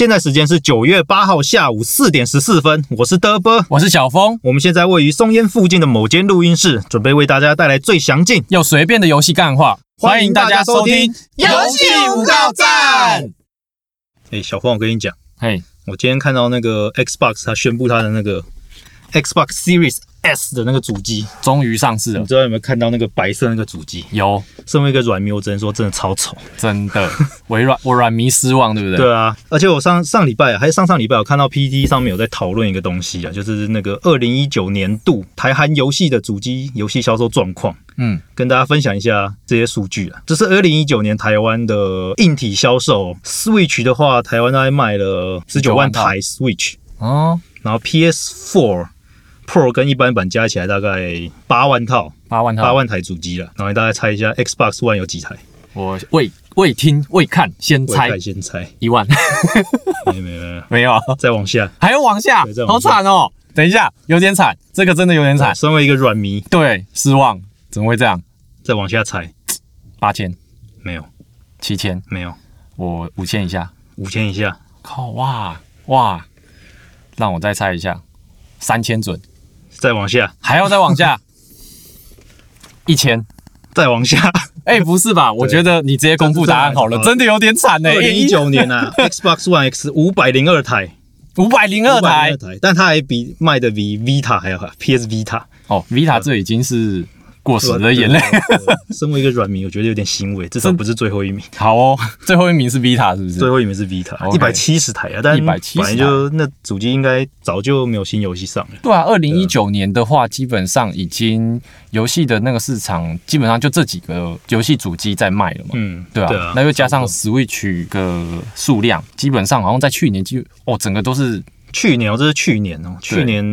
现在时间是九月八号下午四点十四分，我是德波，我是小峰，我们现在位于松烟附近的某间录音室，准备为大家带来最详尽又随便的游戏干话，欢迎大家收听游戏五告站。哎，小峰，我跟你讲，嘿，我今天看到那个 Xbox 它宣布它的那个 Xbox Series S 的那个主机，终于上市了。你，知道有没有看到那个白色那个主机？有。身为一个软迷，我只能说真的超丑。真的。微软，我软迷失望，对不对？对啊，而且我上上礼拜还是上上礼拜，我看到 PPT 上面有在讨论一个东西啊，就是那个二零一九年度台韩游戏的主机游戏销售状况，嗯，跟大家分享一下这些数据啊。这是二零一九年台湾的硬体销售，Switch 的话，台湾大概卖了十九万台 Switch，哦，然后 PS4 Pro 跟一般版加起来大概八万套，八万套，八万台主机了。然后大家猜一下 Xbox One 有几台？我未未听未看，先猜。先猜，一万，没有 没有没。有，没有。啊，再往下。还要往下？好惨哦。等一下，有点惨，这个真的有点惨，身为一个软迷，对，失望，怎么会这样？再往下猜，八千、没有。七千，没有，我五千以下，五千以下，靠，哇哇，让我再猜一下，三千准，再往下，还要再往下，一千。再往下。哎、不是吧？我觉得你直接公布答案好了，真的有点惨呢、二零一九年啊，Xbox One X 五百零二台，五百零二台？502台，但它还比卖的比 Vita 还要好，PS Vita 哦，Vita 这已经是过时的眼泪。身为一个软迷，我觉得有点欣慰，至少不是最后一名，好哦，最后一名是 Vita 是不是最是？后一名是 Vita，一百七十台啊，但一百七十台就那主机应该早就没有新游戏上了。对啊，二零一九年的话，基本上已经游戏的那个市场，基本上就这几个游戏主机在卖了嘛。嗯，对啊，那又加上 Switch 的数量，基本上好像在去年就哦，整个都是去年哦，这是去年哦，去年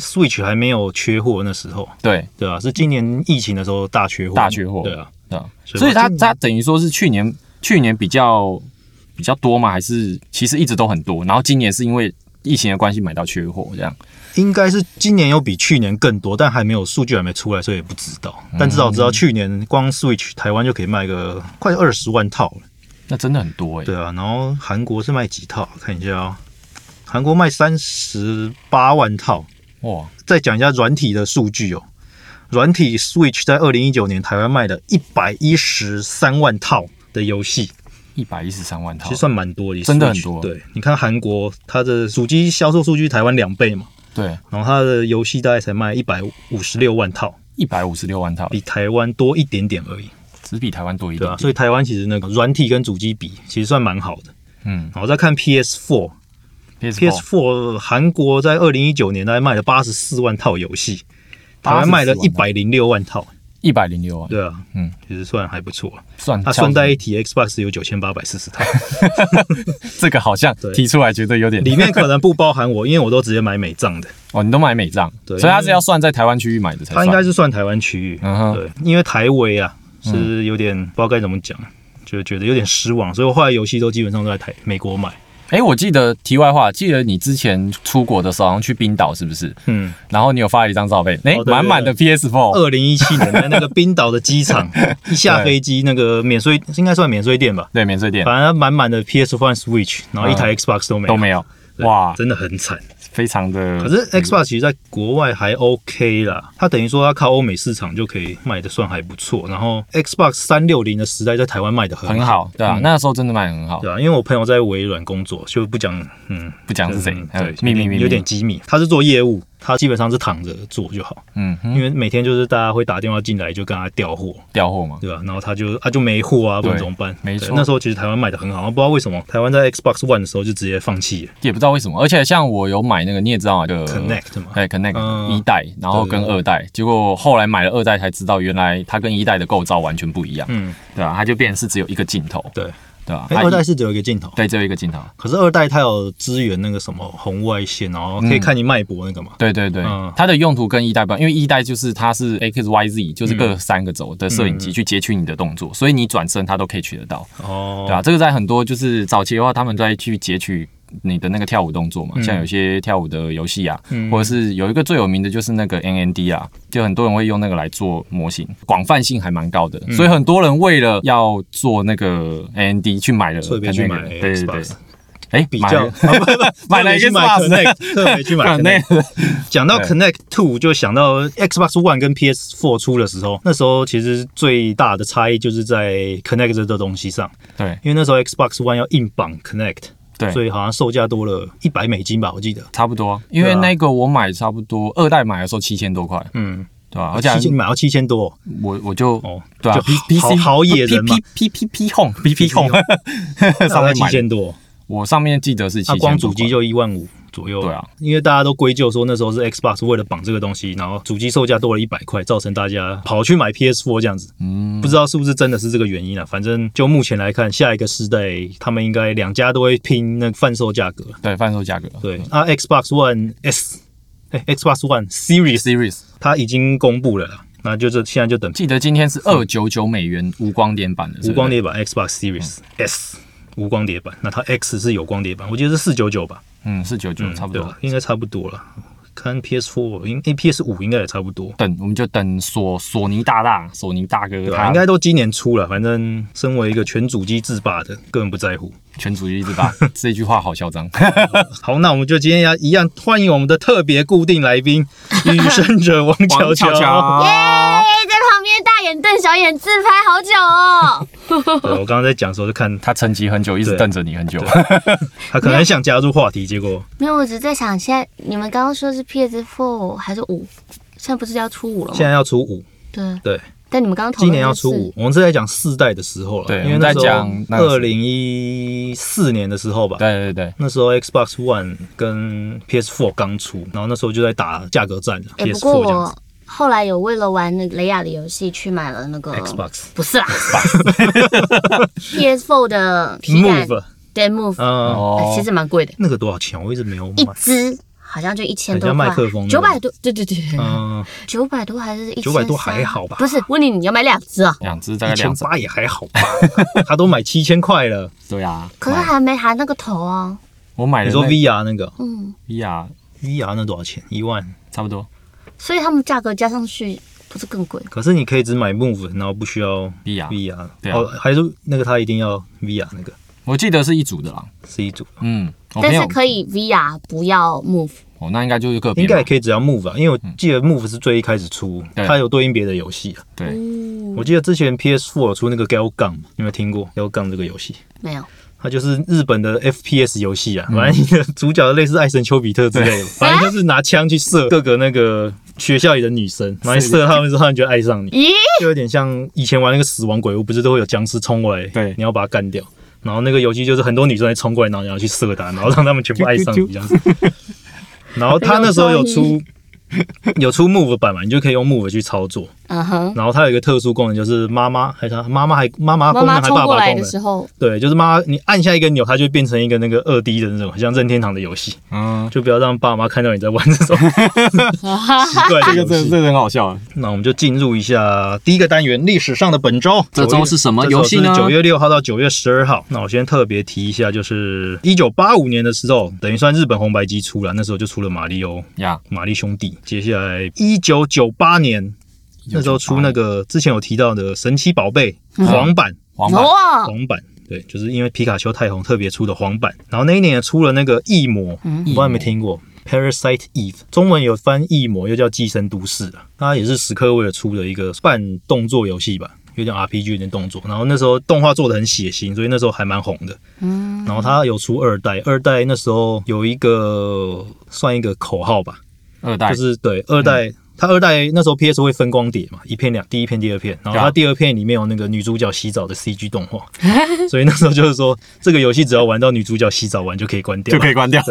Switch 还没有缺货那时候，对对啊，是今年疫情的时候大缺货，大缺货对啊，对啊，所以它它等于说是去年去年比较比较多嘛？还是其实一直都很多？然后今年是因为疫情的关系买到缺货这样。应该是今年有比去年更多，但还没有数据还没出来，所以也不知道。但至少知道去年光 Switch 台湾就可以卖个快二十万套了，那真的很多哎、对啊。然后韩国是卖几套？看一下哦，韩国卖三十八万套。哇，再讲一下软体的数据哦，软体 Switch 在二零一九年台湾卖了一百一十三万套的游戏，一百一十三万套，其实算蛮多的，真的很多。对，你看韩国它的主机销售数据台湾两倍嘛，对，然后它的游戏大概才卖一百五十六万套。一百五十六万套，比台湾多一点点而已，只比台湾多一对啊，点点。所以台湾其实那个软体跟主机比，其实算蛮好的。嗯。然后再看 PS4，PS4，PS4 韩国在二零一九年大概卖了八十四万套游戏，台湾卖了一百零六万套，一百零六万，对啊，嗯，其实算还不错。算那顺带一提，Xbox 有九千八百四十套，这个好像对。提出来觉得有点。里面可能不包含我，因为我都直接买美账的，哦，你都买美账，对。所以它是要算在台湾区域买的才算。它应该是算台湾区域，嗯哼。对，因为台维啊是有点不知道该怎么讲，就觉得有点失望，所以我后来游戏都基本上都在台美国买，哎，我记得题外话，记得你之前出国的时候好像去冰岛是不是？嗯。然后你有发了一张照片，哎哦，满满的 PS4，二零一七年在那个冰岛的机场，一下飞机那个免税应该算免税店吧，对，免税店。反正满满的 PS One Switch，然后一台 Xbox 都没有。都没有，哇，真的很惨。非常的。可是 Xbox 其实在国外还 OK 啦，它等于说它靠欧美市场就可以卖的算还不错。然后 Xbox 三六零的时代在台湾卖的很很好，对啊，嗯那时候真的卖得很好，对啊，因为我朋友在微软工作，就不讲，嗯，不讲是谁对，秘密秘密，有点机密。他是做业务，他基本上是躺着做就好，嗯，因为每天就是大家会打电话进来就跟他调货，调货嘛，对吧？然后他就啊就没货啊，不对然怎么办？没错。那时候其实台湾卖的很好，不知道为什么。台湾在 Xbox One 的时候就直接放弃了。也不知道为什么，而且像我有买那个，你也知道啊，就 Connect 嘛。对 Connect 嗯。一代，然后跟二代，结果后来买了二代才知道，原来它跟一代的构造完全不一样，嗯，对啊，它就变成是只有一个镜头，对。对吧？哎，二代是只有一个镜头，对只有一个镜头，可是二代它有支援那个什么红外线，然后可以看你脉搏那个嘛。对对对。嗯，它的用途跟一代不一样，因为一代就是它是 X Y Z，就是各三个轴的摄影机去截取你的动作，所以你转身它都可以取得到，哦，对啊，这个在很多就是早期的话，他们都在去截取你的那个跳舞动作嘛，像有些跳舞的游戏啊，嗯。或者是有一个最有名的就是那个 NND 啊，就很多人会用那个来做模型，广泛性还蛮高的，嗯。所以很多人为了要做那个 NND 去买了特别去买对对对。哎，比较买了 买了一个 Connect，特别去买 Connect。Connect 讲到 Connect Two，就想到 Xbox One 跟 PS Four 出的时候，那时候其实最大的差异就是在 Connect 这个东西上，对。因为那时候 Xbox One 要硬绑 Connect，所对，以好像售价多了一百美金吧，我记得。差不多，因为那个我买差不多二代买的时候七千多块，嗯，对吧？而且还七千买到七千多。我我就哦，对啊就，P C 好野人嘛。P P P P Home P P Home 上面买的，千多，我上面记得是七它千多光主机就一万五左右。对啊，因为大家都归咎说那时候是 Xbox 为了绑这个东西，然后主机售价多了一百块，造成大家跑去买 PS4 这样子。嗯。不知道是不是真的是这个原因啊？反正就目前来看，下一个世代他们应该两家都会拼那个贩售价格。对贩售价格。对，啊，Xbox One S，哎，Xbox One Series Series 它已经公布了啦，那就是现在就等。记得今天是二九九美元无光碟版的，无光碟版 Xbox Series S 无光碟版，那它 X 是有光碟版，我记得是四九九吧，嗯四九九嗯，差不多对。应该差不多了。看 PS Four，应诶 PS 五应该也差不多，等我们就等索索尼大大索尼大哥对吧？他应该都今年出了，反正身为一个全主机制霸的，根本不在乎。全主机制霸 这句话好嚣张，好，那我们就今天要一样欢迎我们的特别固定来宾 与生者王乔王乔眼瞪小眼自拍好久哦。对，我刚刚在讲的时候就看他沉寂很久，一直瞪着你很久。他可能很想加入话题，结果 没有，我只是在想，现在你们刚刚说是 PS Four 还是五？现在不是要出五了吗现？在要出五，对。对，但你们刚刚今年要出五。我们是在讲四代的时候了，对因为那时候我们在讲二零一四年的时候吧，对对对，那时候 Xbox One 跟 PS4 刚出，然后那时时候就在打价格战了哎、不过，PS4 这样子我后来有为了玩那个雷亚的游戏去买了那个，Xbox。不是啦，PS Four 的皮感 Move，对 Move，、嗯，其实蛮贵的，那个多少钱？我一直没有一买。支好像就一千多块，麦克风九百多，对对对。九百多还是一九百多还好吧。不是，问你你要买两支啊？两只大概一千，八也还好吧，他都买七千块了。对啊。可是买还没含那个头啊。我买的你说 VR 那个？嗯，VR VR 那多少钱？一万。差不多所以他们价格加上去不是更贵？可是你可以只买 Move，然后不需要 VR，VR。对啊哦，还是那个他一定要 VR 那个我记得是一组的啦。是一组，嗯，但是可以 VR 不要 Move。哦，那应该就是个别吧应该也可以只要 Move 啊，因为我记得 Move 是最一开始出，对它有对应别的游戏啊。对，哦我记得之前 PS4 有出那个 Gal Gun，你有没有听过 Gal Gun 这个游戏？没有，它就是日本的 FPS 游戏啊，嗯反正你的主角类似爱神丘比特之类的，反正就是拿枪去射各个那个学校里的女生，然后射他们之后，他们就爱上你，咦？就有点像以前玩那个死亡鬼屋，不是都会有僵尸冲过来，对你要把它干掉。然后那个游戏就是很多女生在冲过来，然后你要去射她，然后让他们全部爱上你 这样子。然后他那时候有出有出 Move 版嘛，你就可以用 Move 去操作。嗯哼。然后它有一个特殊功能，就是妈妈还是他妈妈还妈妈妈功能还爸爸功能，的时候，对，就是妈妈你按下一个钮，它就变成一个那个二 D 的那种，很像任天堂的游戏，嗯，就不要让爸妈看到你在玩这种 奇怪的游戏。这个这这个很好笑啊。那我们就进入一下第一个单元，历史上的本周。这周是什么游戏呢九月六号到九月十二号。那我先特别提一下，就是一九八五年的时候，等于算日本红白机出了，那时候就出了马里奥、呀，马里兄弟。接下来一九九八年。那时候出那个之前有提到的神奇宝贝黄版，黄版，哇，黄版，对，就是因为皮卡丘太红特别出的黄版。然后那一年也出了那个异魔，嗯我不知道有没有听过 Parasite Eve，中文有翻异魔，又叫寄生都市啊。它也是史克威尔出的一个半动作游戏吧。有点 RPG 有点动作，然后那时候动画做的很血腥，所以那时候还蛮红的。嗯，然后它有出二代，二代那时候有一个算一个口号吧，二代就是对二代，它二代那时候 PS 会分光碟嘛，一片两第一片第二片，然后它第二片里面有那个女主角洗澡的 CG 动画，所以那时候就是说这个游戏只要玩到女主角洗澡完就可以关掉，就可以关掉，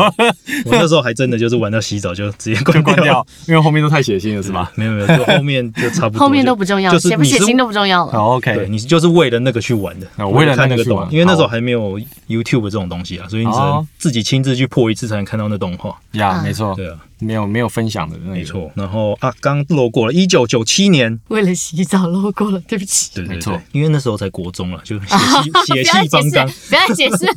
我那时候还真的就是玩到洗澡就直接就关关掉，因为后面都太血腥了，是吧？没有没有，就后面就差不多，后面都不重要，就是血不血腥都不重要了。好，OK，你就是为了那个去玩的，哦为了看那个个去玩动画，因为那时候好还没有 YouTube 这种东西啊，所以你只能哦自己亲自去破一次才能看到那动画。呀，嗯没错，对啊，没有没有分享的那个，没错。然后啊，刚漏过了，一九九七年，为了洗澡漏过了，对不起。对没错，因为那时候才国中了，就血不气血气方刚。不要解释。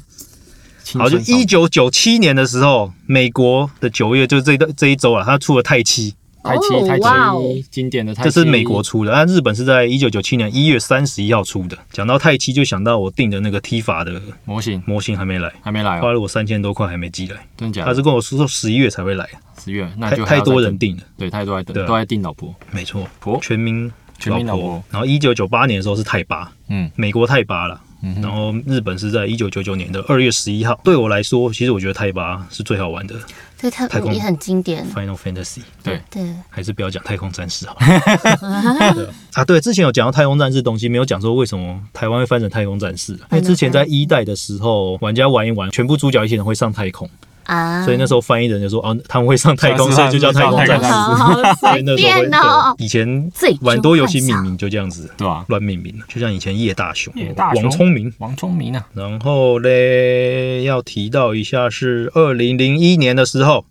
好，就一九九七年的时候，美国的九月就是这一这一周啊，它出了《泰七》太七哦太哇哦。七经典的太七，这是美国出的，但日本是在一九九七年一月三十一号出的。讲到太七，就想到我订的那个 T 法的模型。模型还没来，还没来哦，花了我三千多块还没寄来。真假的？他是跟我说十一月才会来，十月，那太就太多，人订了。对，太多在等，对啊。都在订老婆。没错，婆？全民全民老婆。然后一九九八年的时候是泰八，嗯。美国泰巴啦。嗯然后日本是在一九九九年的二月十一号。对我来说，其实我觉得泰巴是最好玩的对，它太空也很经典。Final Fantasy。对，对，还是不要讲太空战士好了。对啊，对，之前有讲到太空战士东西，没有讲说为什么台湾会翻成太空战士。因为之前在一代的时候，玩家玩一玩，全部主角一些人会上太空，啊，所以那时候翻译人就说啊，他们会上太空，所以就叫太空战士。好好所以那时候会便哦。以前自己蛮多游戏命名就这样子对吧？乱命名，就像以前叶大雄叶大、雄王聪明。王聪明啊，然后嘞，要提到一下是二零零一年的时候，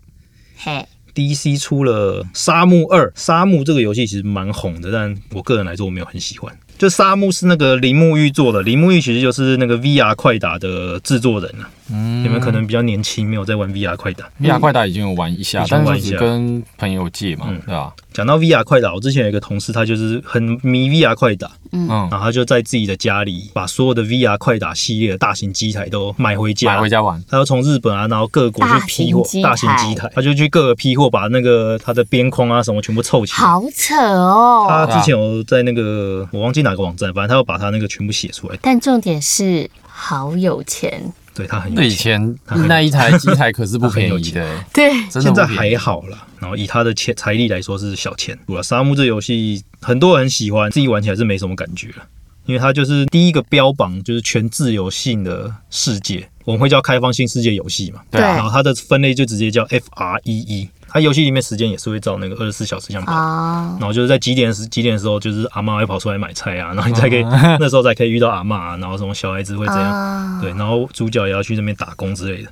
嘿，DC 出了《沙漠二》，《沙漠》这个游戏其实蛮红的，但我个人来说我没有很喜欢。就《沙漠》是那个铃木玉做的，铃木玉其实就是那个 VR 快打的制作人啊。嗯你们可能比较年轻，没有在玩 VR 快打。VR 快打已经有玩一下以，前玩一下但是只跟朋友借嘛嗯，对吧？讲到 VR 快打，我之前有一个同事，他就是很迷 VR 快打，嗯然，后他就在自己的家里把所有的 VR 快打系列的大型机台都买回家，买回家玩，他要从日本啊，然后各国去批货大大型机台他就去各个批货，把那个他的边框啊什么全部凑齐。好扯哦他哦。之前有在那个我忘记哪个网站，反正他要把他那个全部写出来。但重点是好有钱，对他很那以有钱，那一台 机台可是不便宜的，欸对，现在还好啦。然后以他的钱财力来说是小钱。对了沙漠这游戏，很多人喜欢，自己玩起来是没什么感觉了。因为它就是第一个标榜就是全自由性的世界，我们会叫开放性世界游戏嘛。对对然后它的分类就直接叫 F R E E，它游戏里面时间也是会照那个二十四小时这样跑。啊，然后就是在几点时几点的时候，就是阿妈会跑出来买菜啊，然后你才可以、那时候才可以遇到阿妈、啊，然后什么小孩子会这样，啊对，然后主角也要去那边打工之类的。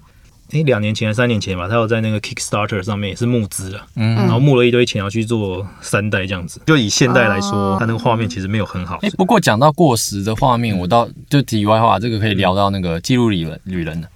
诶，两年前还三年前吧，他有在那个 Kickstarter 上面也是募资了，嗯然后募了一堆钱要去做三代这样子。就以现代来说哦，它那个画面其实没有很好哎、。不过讲到过时的画面，我倒就题外话，这个可以聊到那个记录旅人旅人的，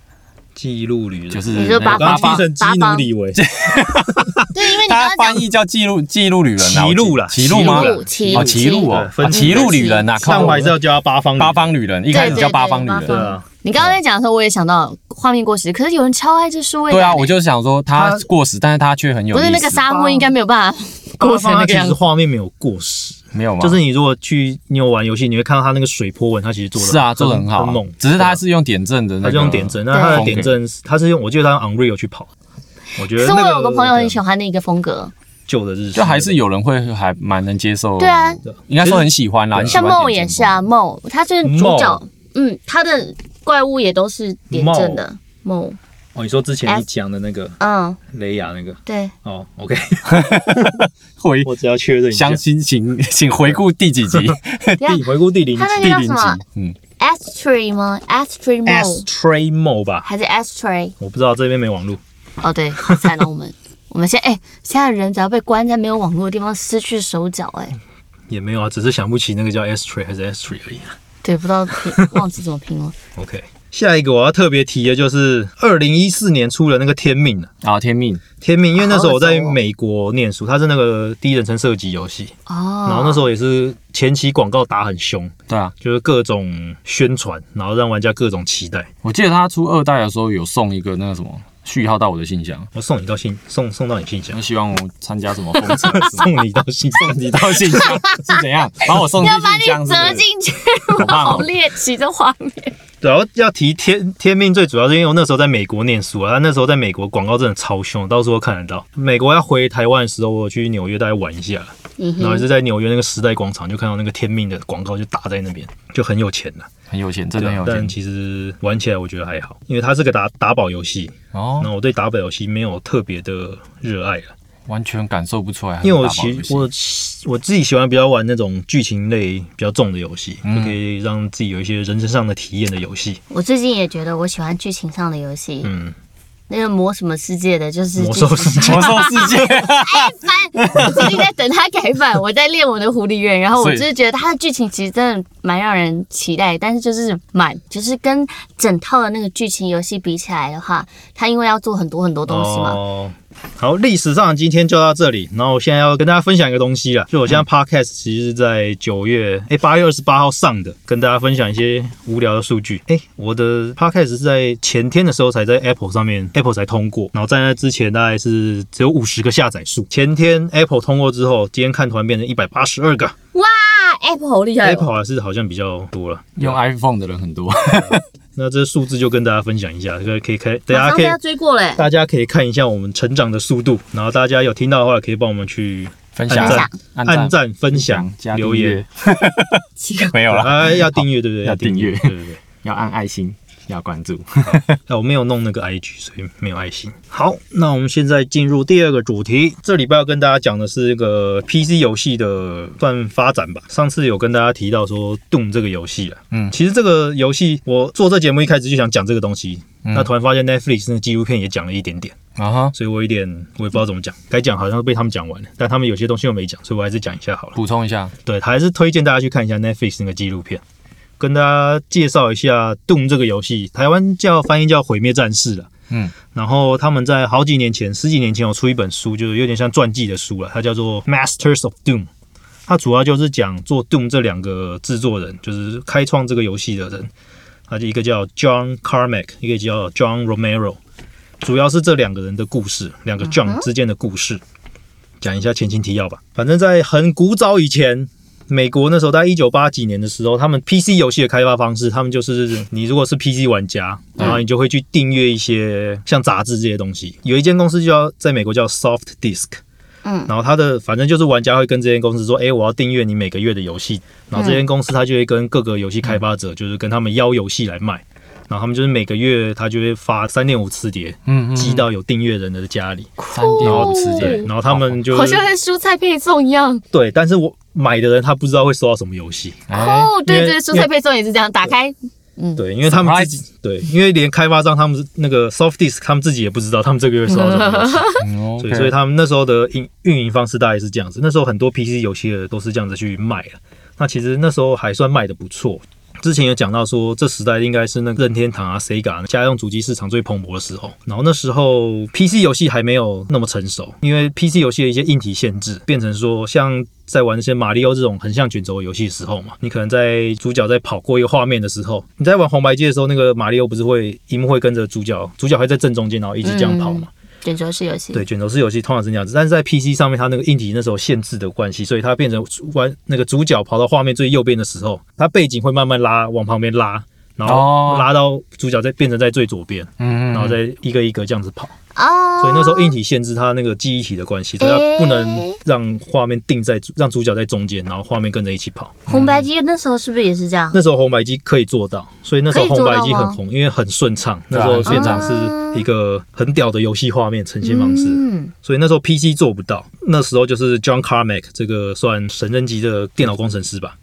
记录旅人就是你说八那个刚刚方踢成基努里维，对，因为你刚翻译叫记录记录旅人啊，歧路了歧路吗？歧哦，歧路哦，歧路旅人呐，靠但我还是要叫八方八方旅人，一开始叫八方旅人。对啊，你刚刚在讲的时候，我也想到画面过时，可是有人超爱这数位对啊，我就想说他他过时，但是他却很有。不是那个沙漠应该没有办法过八方它其实成那个样子。画面没有过时，没有吗？就是你如果去你有玩游戏，你会看到它那个水波纹，它其实做的是啊，做的很好啊。很猛，只是它是用点阵的那个，它是用点阵，那它的对点阵是它是用，我记得它用 Unreal 去跑，我觉得是我有个朋友很喜欢欢的一个风格，旧的日式，就还是有人会还蛮能接受。对啊，应该说很喜欢啦。像梦也是啊，梦他就是主角，嗯，他的怪物也都是点阵的梦，哦，你说之前你讲的那个嗯，雷亚那个对，哦，OK，回我只要确认一下。详，情请请回顾第几集？第回顾第零第零集叫什么，嗯，Astray 吗？Astray Mode Astray Mode 吧，还是 Astray？我不知道这边没网络，哦，对，好惨了，我们。我们现在哎，现在人只要被关在没有网络的地方，失去手脚，哎，也没有啊，只是想不起那个叫 Astray 还是 Astray 而已啊。对，不知道忘记怎么拼了。OK，下一个我要特别提的就是二零一四年出的那个《天命》啊，啊，天命，《天命》因为那时候我在美国念书，它是那个第一人称射击游戏，哦，然后那时候也是前期广告打很凶，对啊，就是各种宣传，然后让玩家各种期待。我记得他出二代的时候有送一个那个什么序号到我的信箱，我送你到信送送到你信箱你，希望我参加什么风车，送你到信送，你到信箱 是怎样？把我送进要把你信箱是不是折进去，好！猎奇的画面。对，然后要提天天命，最主要是因为我那时候在美国念书啊，那时候在美国广告真的超凶，到处都看得到。美国要回台湾的时候，我去纽约大概玩一下，嗯，然后也是在纽约那个时代广场就看到那个天命的广告就打在那边，就很有钱了。很有钱，真的很有钱但其实玩起来我觉得还好，因为它是个打打宝游戏，哦那，我对打宝游戏没有特别的热爱了。完全感受不出来因为我打宝游戏。其我我自己喜欢比较玩那种剧情类比较重的游戏，嗯就可以让自己有一些人生上的体验的游戏。我最近也觉得我喜欢剧情上的游戏，嗯，那个魔什么世界的，就是魔兽世界。魔兽世界，我最近在等它改版，我在练我的狐狸院，然后我就是觉得它的剧情其实真的蛮让人期待，但是就是满，就是跟整套的那个剧情游戏比起来的话，它因为要做很多很多东西嘛，哦，好，历史上今天就到这里。然后我现在要跟大家分享一个东西了，就我现在 podcast 其实是在九月哎八月二十八号上的，跟大家分享一些无聊的数据。哎，我的 podcast 是在前天的时候才在 Apple 上面 Apple 才通过，然后在那之前大概是只有五十个下载数。前天 Apple 通过之后，今天看突然变成一百八十二个哇，Apple 好厉害、，Apple 哦！还是好像比较多了。用 iPhone 的人很多，那这数字就跟大家分享一下，这个可以开，大家可以追过嘞。大家可以看一下我们成长的速度，然后大家有听到的话，可以帮我们去分享按赞、按按赞、分享、加留言，没有了，啊，要订阅对不对？要订阅对对对。要按爱心，要关注。那，我没有弄那个 IG，所以没有爱心。好，那我们现在进入第二个主题。这礼拜要跟大家讲的是一个 PC 游戏的算发展吧。上次有跟大家提到说 Doom 这个游戏了，嗯其实这个游戏我做这节目一开始就想讲这个东西，嗯那突然发现 Netflix 那个纪录片也讲了一点点。啊哈，所以我有点我也不知道怎么讲，该讲好像被他们讲完了，但他们有些东西又没讲，所以我还是讲一下好了。补充一下，对，还是推荐大家去看一下 Netflix 那个纪录片，跟大家介绍一下 Doom 这个游戏，台湾叫翻译叫毁灭战士了。嗯，然后他们在好几年前，十几年前有出一本书，就是有点像传记的书了，它叫做《Masters of Doom》。它主要就是讲做 Doom 这两个制作人，就是开创这个游戏的人，他就一个叫 John Carmack，一个叫 John Romero，主要是这两个人的故事，两个 John 之间的故事。讲一下前情提要吧。反正，在很古早以前，美国那时候在一九八几年的时候，他们 PC 游戏的开发方式，他们就是你如果是 PC 玩家，然后你就会去订阅一些像杂志这些东西。有一间公司叫在美国叫 Soft Disk。嗯然后他的反正就是玩家会跟这间公司说，哎，我要订阅你每个月的游戏，然后这间公司他就会跟各个游戏开发者，就是跟他们邀游戏来卖，然后他们就是每个月他就会发三点五次碟嗯寄到有订阅人的家里，三点五次碟，然后他们就好像在蔬菜配送一样。对，但是我买的人他不知道会收到什么游戏，哎，哦，对对，蔬菜配送也是这样，打开对，因为他们自己对，因为连开发商他们是那个 Soft Disk 他们自己也不知道他们这个月收到什么游戏，嗯所以所以他们那时候的运运营方式大概是这样子。那时候很多 PC 游戏的都是这样子去卖的，那其实那时候还算卖的不错。之前有讲到说，这时代应该是那个任天堂啊、Sega 家用主机市场最蓬勃的时候。然后那时候 PC 游戏还没有那么成熟，因为 PC 游戏的一些硬体限制，变成说像在玩那些马里奥这种横向卷轴游戏的时候嘛，你可能在主角在跑过一个画面的时候，你在玩红白机的时候，那个马里奥不是会荧幕会跟着主角，主角会在正中间，然后一直这样跑嘛。卷轴式游戏。对，卷轴式游戏通常是那样子，但是在 PC 上面，它那个硬体那时候限制的关系，所以它变成玩那个主角跑到画面最右边的时候，它背景会慢慢拉往旁边拉，然哦后拉到主角再变成在最左边，嗯然后再一个一个这样子跑。哦，所以那时候硬体限制它那个记忆体的关系，所以它不能让画面定在让主角在中间，然后画面跟着一起跑。红白机那时候是不是也是这样？那时候红白机可以做到，所以那时候红白机很红，因为很顺畅。那时候变成啊是一个很屌的游戏画面呈现方式。嗯，所以那时候 PC 做不到，那时候就是 John Carmack 这个算神人级的电脑工程师吧，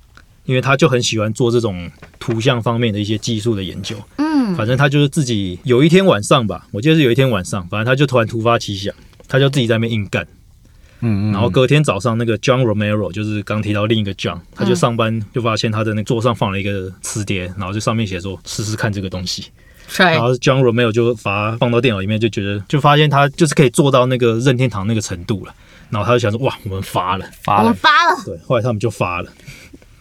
因为他就很喜欢做这种图像方面的一些技术的研究。嗯，反正他就是自己有一天晚上吧，我记得是有一天晚上，反正他就突然突发奇想，他就自己在那边硬干。嗯嗯，然后隔天早上，那个 John Romero 就是刚提到另一个 John，他就上班就发现他的那桌上放了一个磁碟，然后就上面写说试试看这个东西。帅然后 John Romero 就把它放到电脑里面，就觉得就发现他就是可以做到那个任天堂那个程度了。然后他就想说，哇，我们发了。发了我们发了，对，后来他们就发了。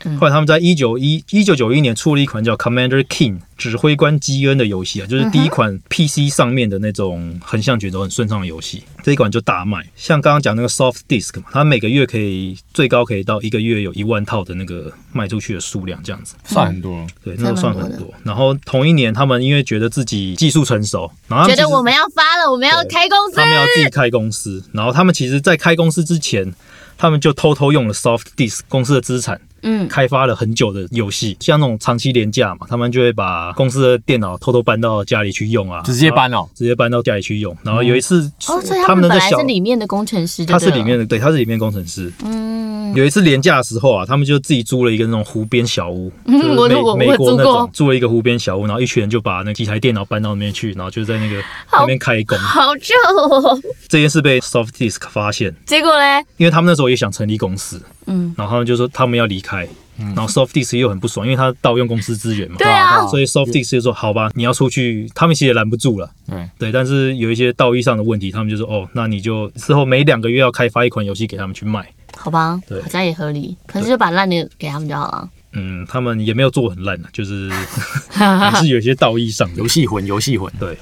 嗯后来他们在一九一一九九一年出了一款叫 Commander King 指挥官基恩的游戏啊，就是第一款 PC 上面的那种横向卷轴很顺畅的游戏。这一款就大卖，像刚刚讲那个 Soft Disk 嘛，它每个月可以最高可以到一个月有一万套的那个卖出去的数量，这样子。算很多，对，那个算很多多。然后同一年，他们因为觉得自己技术成熟，然后觉得我们要发了，我们要开公司他。们要自己开公司，然后他们其实，在开公司之前，他们就偷偷用了 Soft Disk 公司的资产，嗯，开发了很久的游戏，像那种长期廉价嘛，他们就会把公司的电脑偷偷搬到家里去用啊，直接搬哦，直接搬到家里去用。然后有一次，哦，所以他们本来们的小是里面的工程师，他是里面，的，对，他是里面工程师。嗯，有一次廉价的时候啊，他们就自己租了一个那种湖边小屋，嗯就是美我我我美国那种租了一个湖边小屋，然后一群人就把那几台电脑搬到那边去，然后就在那个好那边开工。好臭哦。这件事被 Soft Disk 发现，结果嘞，因为他们那时候也想成立公司，嗯，然后他们就说他们要离开，然后 Softex 又很不爽，因为他盗用公司资源嘛，对啊，所以 Softex 就说好吧，你要出去，他们其实也拦不住了。对，对，但是有一些道义上的问题，他们就说哦，那你就之后每两个月要开发一款游戏给他们去卖。好吧，对。好像也合理，可是就把烂的给他们就好了。嗯，他们也没有做很烂的，就是 还是有一些道义上的。游。戏魂，游戏魂，对，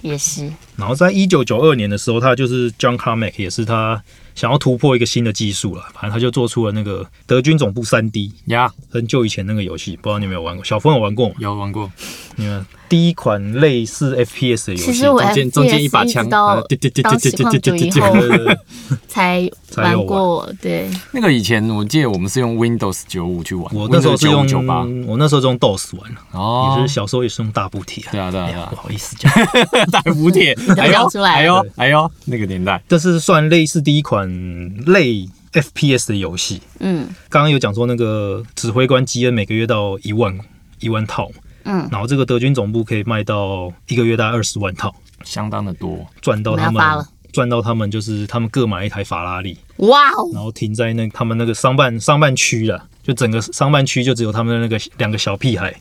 也是，然后在一九九二年的时候，他就是 John Carmack，也是他想要突破一个新的技术了，反正他就做出了那个德军总部三 D，呀，很久以前那个游戏，不知道你有没有玩过？小峰有玩过吗？有玩过，你们第一款类似 FPS 的游戏，其实我中间中间一把枪直到呃对对对当对对实况主以对对对后才玩过，对，那个以前我记得我们是用 Windows 九五去玩，我那时候是用九八，我那时候是用 DOS 玩，哦也是小时候也是用大补贴。对啊对啊对啊不好意思讲，大补铁，哎呦出来哎呦哎呦，那个年代，这是算类似第一款类 FPS 的游戏。嗯刚刚有讲说那个指挥官基恩每个月到一万一万套，嗯，然后这个德军总部可以卖到一个月大概二十万套，相当的多，赚到他们赚到他们就是他们各买一台法拉利，哇哦，然后停在那他们那个商办商办区了，就整个商办区就只有他们的那个两个小屁孩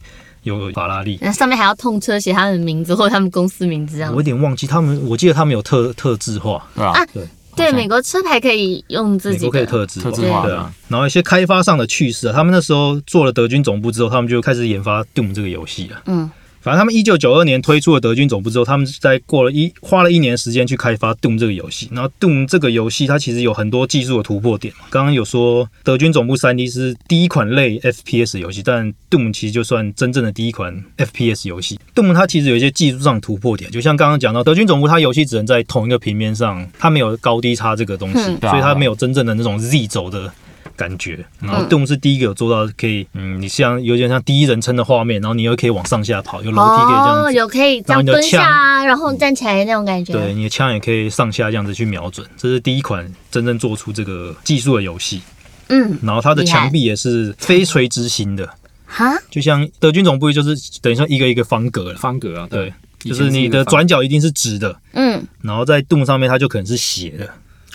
有法拉利。那上面还要痛车写他们的名字或者他们公司名字这样我有。点忘记他们，我记得他们有特特制化？啊对对，美国车牌可以用自美国可以特制化，特制化对啊。然后一些开发上的趣事啊，他们那时候做了德军总部之后，他们就开始研发 Doom 这个游戏了。嗯，反正他们一九九二年推出了德军总部之后，他们在过了一花了一年时间去开发 Doom 这个游戏。然后 Doom 这个游戏它其实有很多技术的突破点嘛。刚刚有说德军总部三 D 是第一款类 FPS 游戏，但 Doom 其实就算真正的第一款 FPS 游戏。Doom 它其实有一些技术上突破点，就像刚刚讲到德军总部，它游戏只能在同一个平面上，它没有高低差这个东西，所以它没有真正的那种 Z 轴的。感觉，然后 Doom 是第一个有做到可以，嗯，你像有点像第一人称的画面，然后你又可以往上下跑，有楼梯可以这样哦，子有可以这样然后蹲下啊，然后站起来的那种感觉。对，你的枪也可以上下这样子去瞄准，这是第一款真正做出这个技术的游戏。嗯，然后它的墙壁也是非垂直型的，哈，就像德军总部就是等于说一个一个方格了。方格啊，对，就是你的转角一定是直的，嗯，然后在洞上面它就可能是斜的，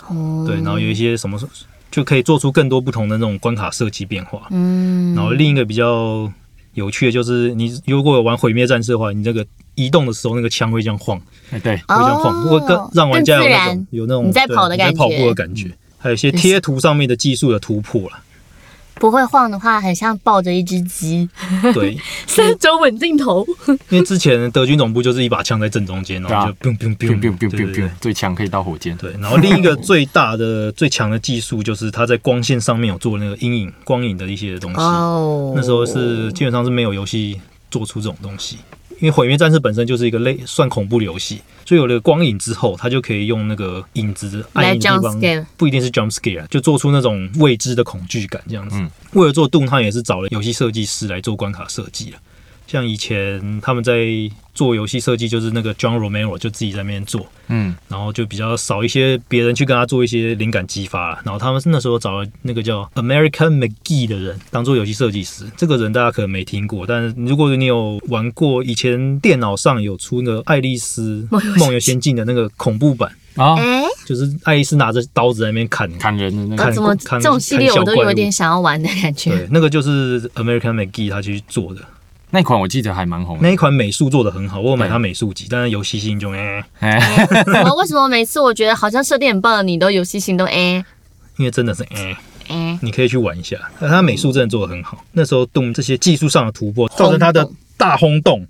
哦，对，然后有一些什么就可以做出更多不同的那种关卡设计变化。嗯，然后另一个比较有趣的就是，你如果有玩毁灭战士的话，你这个移动的时候那个枪会这样晃。哎对，会这样晃，会、哦更让玩家有那种有那种你在跑的感觉跑步的感觉，还有一些贴图上面的技术的突破了。不会晃的话，很像抱着一只鸡，对，三轴稳定头。因为之前德军总部就是一把枪在正中间，然后就 biu biu biu biu biu biu 最强可以到火箭，对，然后另一个最大的最强的技术就是它在光线上面有做那个阴影、光影的一些东西。哦，那时候是基本上是没有游戏做出这种东西，因为毁灭战士本身就是一个类算恐怖的游戏，所以有了光影之后，它就可以用那个影子暗影的地方不一定是 jump scare，就做出那种未知的恐惧感这样子。嗯为了做动，他也是找了游戏设计师来做关卡设计了。像以前他们在做游戏设计，就是那个 John Romero 就自己在那边做，嗯，然后就比较少一些别人去跟他做一些灵感激发。然后他们那时候找了那个叫 American McGee 的人当做游戏设计师。这个人大家可能没听过，但是如果你有玩过以前电脑上有出那个《爱丽丝梦游仙境》的那个恐怖版，啊，哎，就是爱丽丝拿着刀子在那边砍砍人的那个，我怎么看这种系列我都有点想要玩的感觉。对，那个就是 American McGee 他去做的那款我记得还蛮红的，那一款美术做的很好，我有买它美术集，但是游戏性就 哎、哎，我为什么每次我觉得好像设定很棒的你都游戏性都哎因为真的是哎、哎，你可以去玩一下，但它美术真的做的很好。那时候动这些技术上的突破，造成它的大轰动。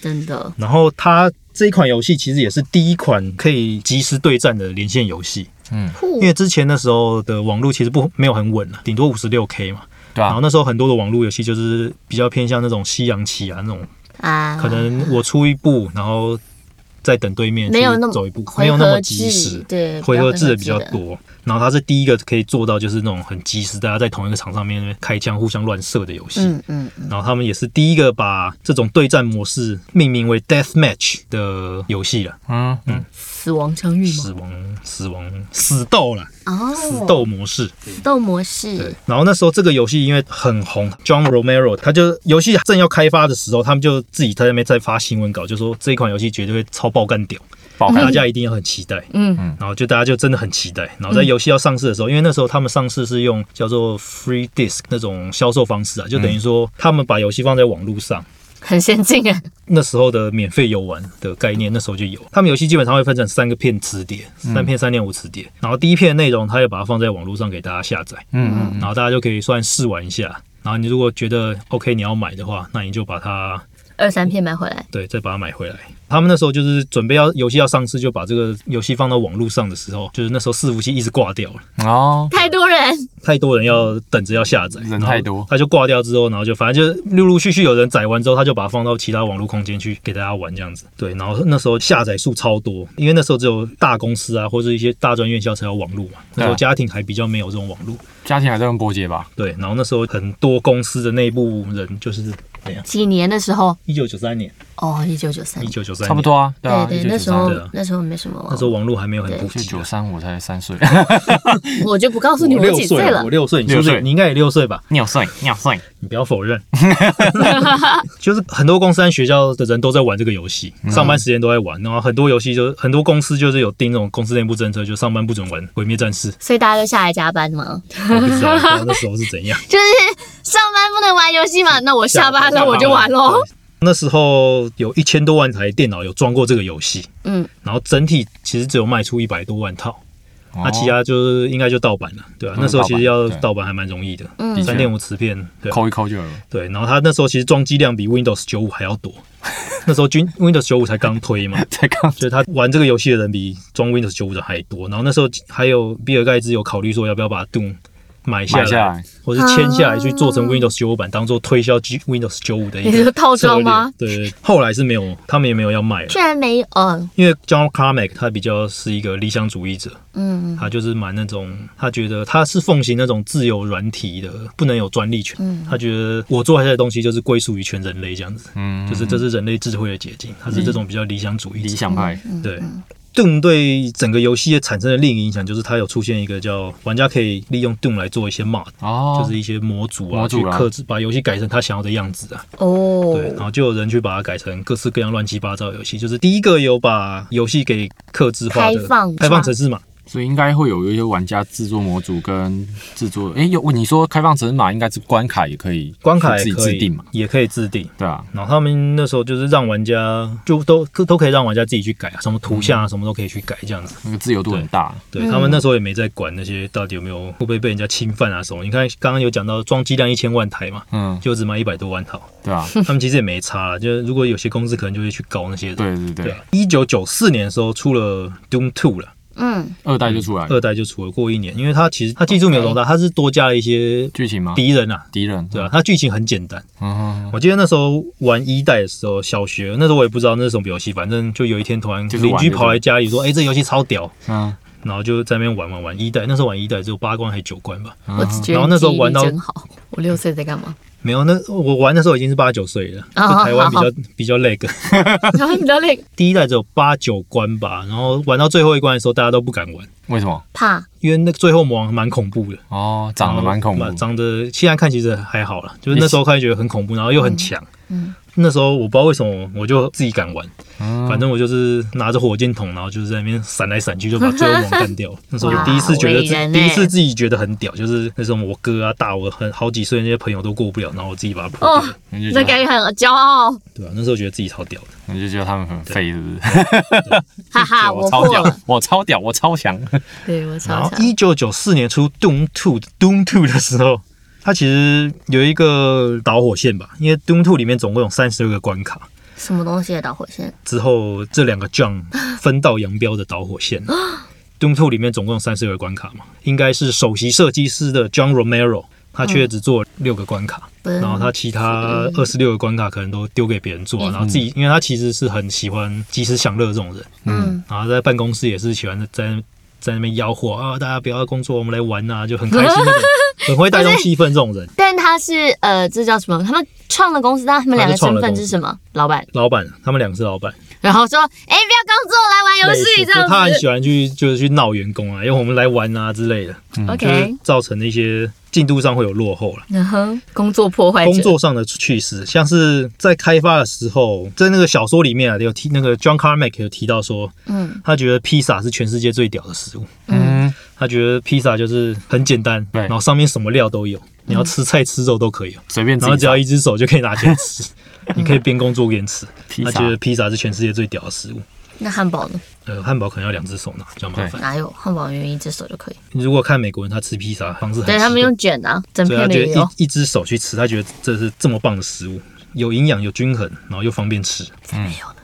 真的。然后它这一款游戏其实也是第一款可以即时对战的连线游戏，嗯。因为之前那时候的网络其实不没有很稳了，顶多五十六 K 嘛。对啊，然后那时候很多的网络游戏就是比较偏向那种西洋棋啊那种啊，可能我出一步，然后再等对面去没有那么走一步，没有那么及时，对，回合制的比的较。多。然后它是第一个可以做到就是那种很及时，大家在同一个场上面开枪互相乱射的游戏。嗯嗯嗯，然后他们也是第一个把这种对战模式命名为 Death Match 的游戏了，嗯嗯，死亡相遇吗？死亡、死亡、死斗了，哦，死斗模式。死斗模式对，，然后那时候这个游戏因为很红，John Romero 他就游戏正要开发的时候，他们就自己在那边在发新闻稿，就说这一款游戏绝对会超爆干屌。爆，大家一定要很期待。嗯然后就大家就真的很期待，然后在游戏要上市的时候，因为那时候他们上市是用叫做 free disc 那种销售方式啊，就等于说他们把游戏放在网络上，很先进哎，那时候的免费游玩的概念，那时候就有。他们游戏基本上会分成三个片磁碟，三片三点五磁碟，然后第一片的内容，他也把它放在网络上给大家下载，嗯嗯。然后大家就可以算试玩一下。然后你如果觉得 OK 你要买的话，那你就把它二三片买回来，对再把它买回来。他们那时候就是准备要游戏要上市，就把这个游戏放到网络上的时候，就是那时候伺服器一直挂掉了。嗯，哦，太多人，太多人要等着要下载，人太多他就挂掉之后，然后就反正就陆陆续续有人载完之后，他就把它放到其他网络空间去给大家玩这样子。对，然后那时候下载数超多，因为那时候只有大公司啊或者一些大专院校才有网络嘛，那时候家庭还比较没有这种网络。家庭还在用波杰吧？对，然后那时候很多公司的内部人就是？几年的时候，一九九三年，哦，一九九三一，九九三差不。多啊，对啊，对对，那时候那时候没什么，那时候网络还没有很普及啊。九三，我才三岁，我就不告诉你我几岁了我。六岁，六岁你应该也六岁吧？尿岁尿岁，你不要否认，就是很多公司和学校的人都在玩这个游戏，上班时间都在玩，然后很多游戏就很多公司就是有定那种公司内部政策，就上班不准玩《毁灭战士》，所以大家都下来加班吗，我不知道不知道那时候是怎样。就是上班不能玩游戏嘛，那我下班了我就玩喽。对那时候有一千多万台电脑有装过这个游戏，嗯，然后整体其实只有卖出一百多万套，那其他他就是应该就盗版了，对吧、嗯那时候其实要盗版还蛮容易的，嗯。三点五磁片，对啊。抠一抠就有了。对，然后它那时候其实装机量比 Windows 九五还要多，那时候军 Windows 九五才刚推嘛，才刚。所以他玩这个游戏的人比装 Windows 九五的还多。然后那时候还有比尔盖茨有考虑说要不要把 Doom 买下来，或是签下来去做成啊 Windows 九五版，当做推销 Windows 九五的一个套装吗？对对对，后来是没有，他们也没有要卖了居。然没有，哦，因为 John Carmack 他比较是一个理想主义者，嗯他就是蛮那种，他觉得他是奉行那种自由软体的，不能有专利权。嗯他觉得我做下来的东西就是归属于全人类这样子，嗯，就是这是人类智慧的结晶。他是这种比较理想主义者。理想派，对。Doom 对整个游戏也产生了另一个影响，就是它有出现一个叫玩家可以利用 Doom 来做一些 mod，、哦，就是一些模组啊，模组啊。去克制把游戏改成他想要的样子啊。哦，对，然后就有人去把它改成各式各样乱七八糟的游戏，就是第一个有把游戏给克制化的开放开放城市嘛，所以应该会有一些玩家制作模组跟制作，诶，有你说开放城市码应该是关卡也可以，关卡自己也可以制定嘛，也可以制定。对啊，然后他们那时候就是让玩家就都都可以让玩家自己去改啊，什么图像啊，什么都可以去改这样子。那个自由度很大，嗯对他们那时候也没在管那些到底有没有会不会被人家侵犯啊什么。你看刚刚有讲到装机量一千万台嘛，嗯，就只卖一百多万套，对啊，他们其实也没差啦，就是如果有些公司可能就会去搞那些人。对对对。一九九四年的时候出了 Doom Two 了，嗯，二代就出来了，二代就出了过一年，因为它其实它技术没有多大，它是多加了一些剧情吗？敌人啊，敌人，对啊，它剧情很简单。嗯，我记得那时候玩一代的时候，小学那时候我也不知道那是什么游戏，反正就有一天突然就邻居跑来家里说：“哎、这游戏超屌。嗯，”然后就在那边玩玩玩一代，那时候玩一代只有八关还是九关吧？嗯我只觉得然后那时候你记忆力玩到真好。我六岁在干嘛？没有，那我玩的时候已经是八九岁了，台湾比好。较比较累个。台湾比较累，第一代只有八九关吧，然后玩到最后一关的时候，大家都不敢玩，为什么？怕。因为那个最后魔王蛮恐怖的，哦，长得蛮恐怖。长得现在看其实还好了，就是那时候看觉得很恐怖，然后又很强。嗯那时候我不知道为什么，我就自己敢玩，嗯。反正我就是拿着火箭筒，然后就是在那边闪来闪去，就把最后魔王干掉。那时候哇第一次觉得自欸第一次自己觉得很屌，就是那时候我哥啊大我很好几岁那些朋友都过不了，然后我自己把它破掉，哦，你就觉得这感觉很骄傲，对啊、那时候觉得自己超屌的。你就觉得他们很废，是不是？哈哈，我超屌，，我超屌，我超强，对我超强，一九九四年出 Doom Two Doom Two 的时候，它其实有一个导火线吧，因为 Doom Two 里面总共有三十二个关卡，什么东西的导火线？之后这两个 John 分道扬镳的导火线。Doom Two 里面总共有三十二个关卡嘛，应该是首席设计师的 John Romero，他却只做六个关卡，然然后他其他二十六个关卡可能都丢给别人做，然后自己，因为他其实是很喜欢及时享乐这种人，嗯，然后在办公室也是喜欢在在那边吆喝啊，大家不要工作，我们来玩啊，就很开心那种，很会带动气氛这种人。但他是呃，这叫什么？他们创的公司，但他们两个身份是什么？老板。老板，他们两个是老板，然后说：“哎、不要工作，来玩游戏这样就他很喜子。欢去就是去闹员工啊，因为我们来玩啊之类的，就是 ”OK，造成的一些进度上会有落后了。嗯哼，工作破坏工作上的趣事，像是在开发的时候，在那个小说里面啊，有提那个 John Carmack 有提到说，嗯。他觉得披萨是全世界最屌的食物。嗯，他觉得披萨就是很简单，然后上面什么料都有，你要吃菜吃肉都可以，随便然后只要一只手就可以拿起来吃，你可以边工作边吃。披萨他觉得披萨是全世界最屌的食物。那汉堡呢？呃，汉堡可能要两只手拿，比较麻烦。哪有汉堡明明一只手就可以？你如果看美国人，他吃披萨方式很对他们用卷啊，整所以他觉得。一一只手去吃，他觉得这是这么棒的食物，有营养、有均衡，然后又方便吃。才没有呢。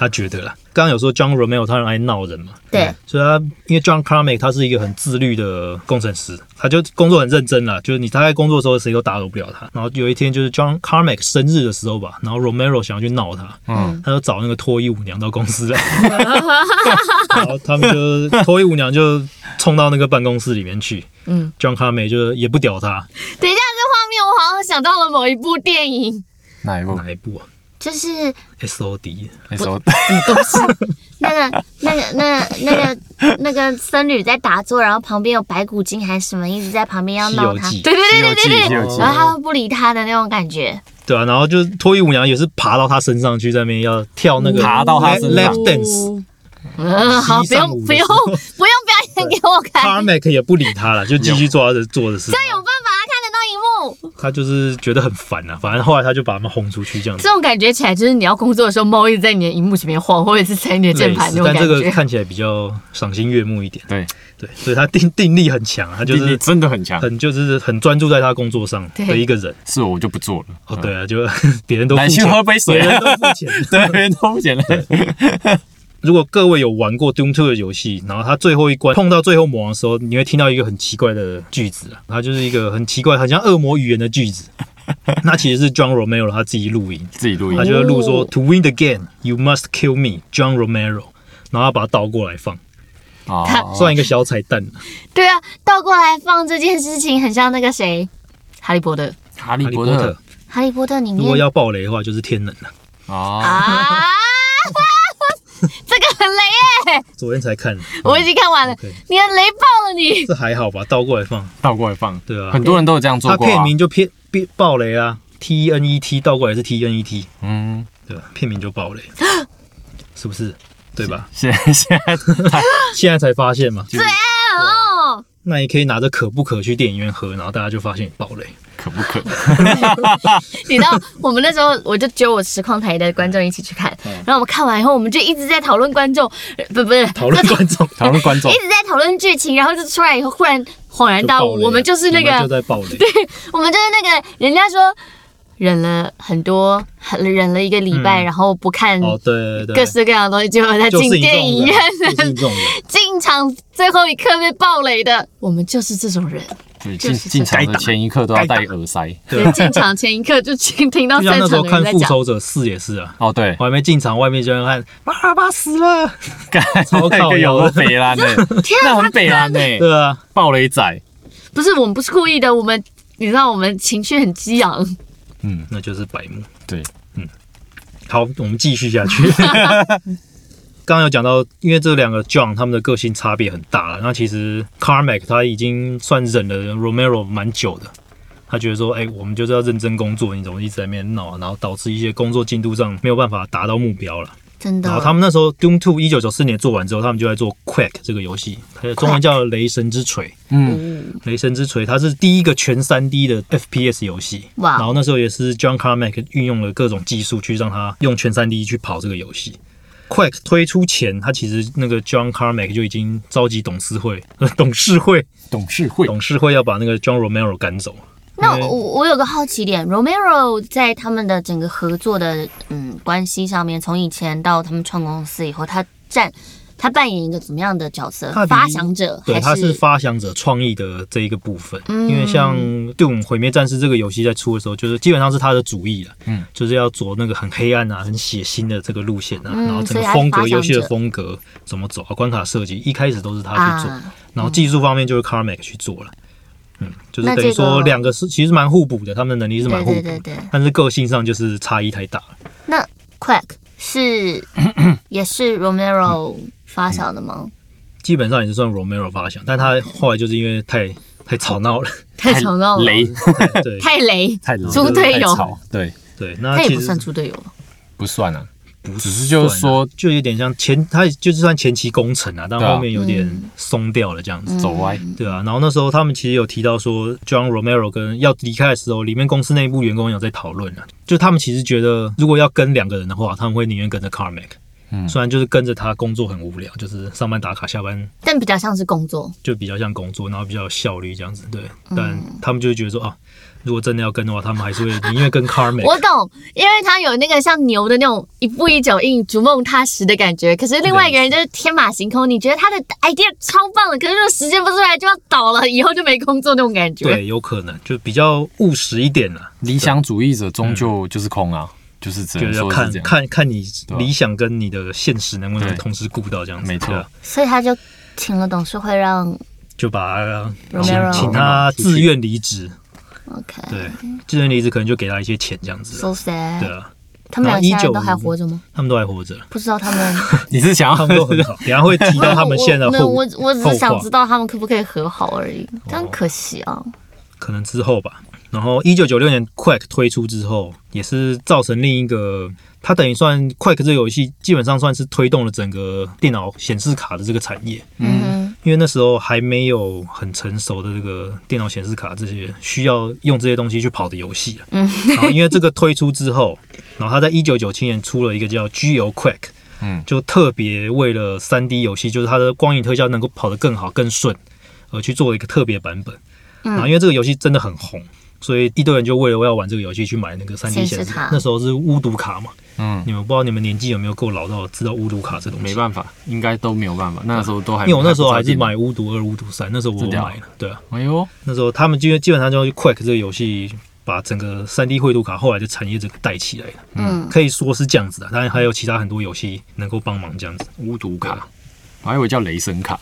他觉得啦，刚刚有说 John Romero 他很爱闹人嘛，对，所以他因为 John Carmack 他是一个很自律的工程师，他就工作很认真啦，就是你他在工作的时候谁都打扰不了他。然后有一天就是 John Carmack 生日的时候吧，然后 Romero 想要去闹他，嗯，他就找那个脱衣舞娘到公司来，然后他们就脱衣舞娘就冲到那个办公室里面去。嗯，，John Carmack 就也不屌他，等一下，这画面我好像想到了某一部电影，哪一部？哪一部啊就是？S O D 那时候那个、那个、那个、那个、那个僧侣在打坐，然后旁边有白骨精还是什么，一直在旁边要闹他。对对对对对对然后他都不理他的那种感觉。对啊，然后就脱衣舞娘也是爬到他身上去，在那边要跳那个爬到他身上 lap dance。嗯，好，不用不用不用表演给我看，Carmack 也不理他了，就继续做他的做的事。有办法他看得到他就是觉得很烦啊，反正后来他就把他们轰出去这样子这。种感觉起来就是你要工作的时候，猫一直在你的荧幕前面晃，或者是在你的键盘那种感似但这个。看起来比较赏心悦目一点。对，对，所以他定定力很强，他就是真的很强，很就是很专注在他工作上的一个人。是我就不做了。哦，对啊，就别人都付来去钱，喝杯水别人都付钱。对，别人都不简单。如果各位有玩过 Doom Two 的游戏，然后他最后一关碰到最后魔王的时候，你会听到一个很奇怪的句子啊，它就是一个很奇怪、很像恶魔语言的句子。那其实是 John Romero 他自己录音，自己录音。他，就会录说哦 To win the game, you must kill me, John Romero。然后他把它倒过来放，他算一个小彩蛋。对啊，倒过来放这件事情很像那个谁，哈利波特。哈利波特。哈利波特，哈利波特里面。如果要爆雷的话，就是天能了。哦，啊，这个很雷耶！昨天才看，我已经看完了 OK，你很雷爆了你。这还好吧？倒过来放，倒过来放，对啊很多人都有这样做它过啊。片名就片片爆雷啊，T E N E T 倒过来是 T N E T，嗯，对吧？片名就爆雷，是不是？对吧？现在现在太现在才发现嘛，哦，那你可以拿着可不可去电影院喝，然后大家就发现你爆雷。可不可？你知道我们那时候我就揪我实况台的观众一起去看，嗯。然后我们看完以后，我们就一直在讨论观众，呃不不是 讨论观众。讨论观众。一，直在讨论剧情，然后就出来以后，忽然恍然大悟，我们就是那个，在爆雷。我们就是那个人家说忍了很多，很忍了一个礼拜，嗯。然后不看哦，对对对，各式各样的东西，结果在进电影院。进场 最后一刻被暴雷的，我们就是这种人。对，就是进进场的前一刻都要戴耳塞。对对，进场前一刻就听听到就像散那时候看《场的人在讲，复仇者四》也是啊，哦，对，我还没进场，外面就在看巴拉巴死了，干 超靠那个有腰的个北兰呢，那很北兰呢，对啊，暴雷仔。不是我们不是故意的，我们你知道我们情绪很激昂，嗯，那就是白目。对，嗯好，我们继续下去。刚刚有讲到，因为这两个 John 他们的个性差别很大了。那其实 Carmack 他已经算忍了 Romero 蛮久的，他觉得说，哎、我们就是要认真工作，你怎么一直在那边闹啊，然后导致一些工作进度上没有办法达到目标了。真的。然后他们那时候 Doom Two 一九九四年做完之后，他们就在做 Quake 这个游戏，它的中文叫雷神之锤。嗯，嗯雷神之锤，它是第一个全三 D 的 FPS 游戏。哇然后那时候也是 John Carmack 运用了各种技术去让它用全三 D 去跑这个游戏。Quake 推出前，他其实那个 John Carmack 就已经召集董事会，董事会，董事会董事会要把那个 John Romero 赶走。那我我有个好奇点，Romero 在他们的整个合作的嗯关系上面，从以前到他们创公司以后，他占他扮演一个怎么样的角色？发想者对，他是发想者创意的这一个部分。嗯。因为像 Doom 毁灭战士这个游戏在出的时候，就是基本上是他的主意了，嗯，就是要走那个很黑暗啊、很血腥的这个路线啊，嗯然后整个风格游戏的风格怎么走啊，关卡设计一开始都是他去做，啊？然后技术方面就是 Carmack 去做了，嗯，就是等于说两个是其实蛮互补的，他们的能力是蛮对互补的，对对对。但是个性上就是差异太大了。那 Quack 是也是 Romero 发想的吗？基本上也是算 Romero 发想，但他后来就是因为太太吵闹了，太吵闹了，雷对太雷，太雷猪队友太吵对，对，那他也不算猪队友吧？不算啊，不只是就是说就有点像前，他就是算前期工程啊，但后面有点嗯。松掉了这样子。走歪，对啊，然后那时候他们其实有提到说，John Romero 跟要离开的时候，里面公司内部员工有在讨论啊，就他们其实觉得，如果要跟两个人的话，他们会宁愿跟着 Carmack。嗯。虽然就是跟着他工作很无聊，就是上班打卡，下班但比较像是工作，就比较像工作，然后比较有效率这样子。对，嗯。但他们就会觉得说啊，如果真的要跟的话，他们还是会宁愿跟 Carmack。我懂，因为他有那个像牛的那种一步一脚印、逐梦踏实的感觉。可是另外一个人就是天马行空，你觉得他的 idea 超棒的，可是如果实现不出来就要倒了，以后就没工作那种感觉。对，有可能就比较务实一点了。理想主义者终究就是空啊，就是只能就是要看。看看你理想跟你的现实能不能同时顾到这样子，没错所以他就请了董事会让就把他请请他自愿离职，OK，对，既然离职可能就给他一些钱这样子，，so sad。对啊，他们俩现在都还活着吗？他们都还活着，不知道他们。你是想要他们都很好，等一下会提到他们现在的后我我我只是想知道他们可不可以和好而已，但可惜啊。可能之后吧。然后一九九六年 Quake 推出之后，也是造成另一个，它等于算 Quake 这个游戏基本上算是推动了整个电脑显示卡的这个产业。嗯因为那时候还没有很成熟的这个电脑显示卡这些需要用这些东西去跑的游戏啊。嗯，然后因为这个推出之后，然后他在一九九七年出了一个叫 GO Quake，嗯就特别为了三 D 游戏，就是它的光影特效能够跑得更好、更顺，而去做了一个特别版本。嗯然后因为这个游戏真的很红，所以一堆人就为了要玩这个游戏去买那个三 D 显示卡。那时候是巫毒卡嘛，嗯，你们不知道你们年纪有没有够老到知道巫毒卡这东西？没办法，应该都没有办法。那时候都还因为我那时候还是买巫毒二、巫毒三，那时候我买了，对啊。电脑。哎呦，那时候他们基基本上就 Quake 这个游戏把整个三 D 绘图卡后来的产业整个带起来了，嗯，可以说是这样子的。当然还有其他很多游戏能够帮忙这样子。巫毒卡，我还以为叫雷神卡。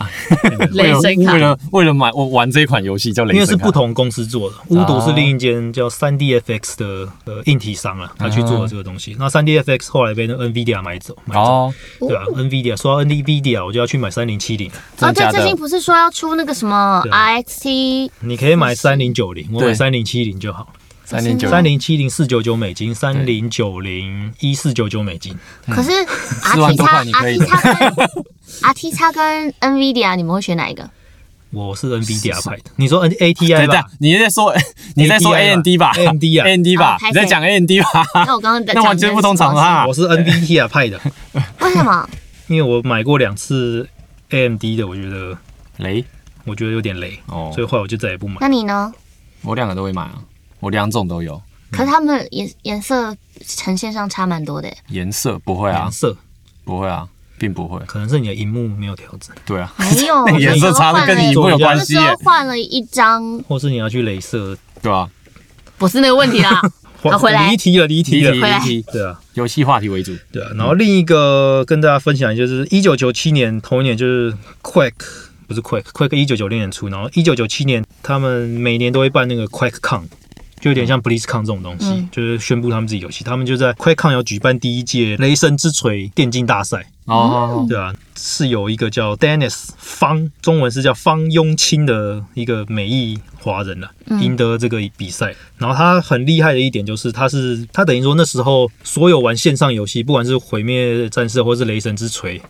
雷神卡为了为了买我玩这款游戏叫雷神卡，因为是不同公司做的，巫毒是另一间叫三 DFX 的呃硬体商啊，他去做的这个东西。那三 DFX 后来被那 NVIDIA 买走，买走，哦，对啊，NVIDIA 说到 NVIDIA 我就要去买3070，啊，对，真的假的？最近不是说要出那个什么对啊 RXT 你可以买三零九零我买三零七零就好。三零九三零七零四九九美金，三零九零一四九九美金。可是4万 RT 多叉块你可以。RT 叉跟 RT 叉跟 NVIDIA，你们会选哪一个？我是 NVIDIA 派的，你说 N 对 ATI 对吧，你在说你在说 AMD 吧？AMD 啊，AMD 吧？你在讲 AMD 吧？那我刚刚在那完全不同场合啊。我是 NVIDIA 派的，为什么？因为我买过两次 AMD 的，我觉得雷？我觉得有点雷，哦。所以后来我就再也不买。那你呢？我两个都会买啊，我两种都有。可是它们颜颜色呈现上差蛮多的耶。颜色不会啊颜，色不会啊，并不会。可能是你的荧幕没有调整，对啊，没有，那 颜色差的跟你荧幕有关系那时候换了一张，或是你要去镭射。对啊，不是那个问题啦。好回来离题了，离题了离题。回来离题，对啊，游戏话题为主。对啊。然后另一个跟大家分享就是一九九七年同一年就是 Quake。不是 Quake，Quake 一九九零年出，然后一九九七年他们每年都会办那个 QuakeCon，就有点像 BlizzCon 这种东西，嗯。就是宣布他们自己游戏。他们就在 QuakeCon 要举办第一届雷神之锤电竞大赛，哦，对啊，是有一个叫 Dennis 方，中文是叫方雍清的一个美裔华人了、嗯。赢得这个比赛。然后他很厉害的一点就是，他是他等于说那时候所有玩线上游戏，不管是毁灭战士或是雷神之锤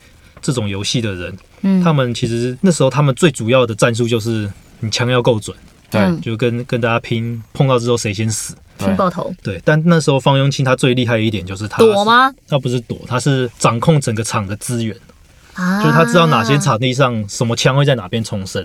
这种游戏的人，嗯，他们其实那时候他们最主要的战术就是你枪要够准，对嗯就跟跟大家拼，碰到之后谁先死。拼爆头对，但那时候方雍清他最厉害的一点就是他躲？吗？他不是躲，他是掌控整个场的资源。啊，就是他知道哪些场地上什么枪会在哪边重生，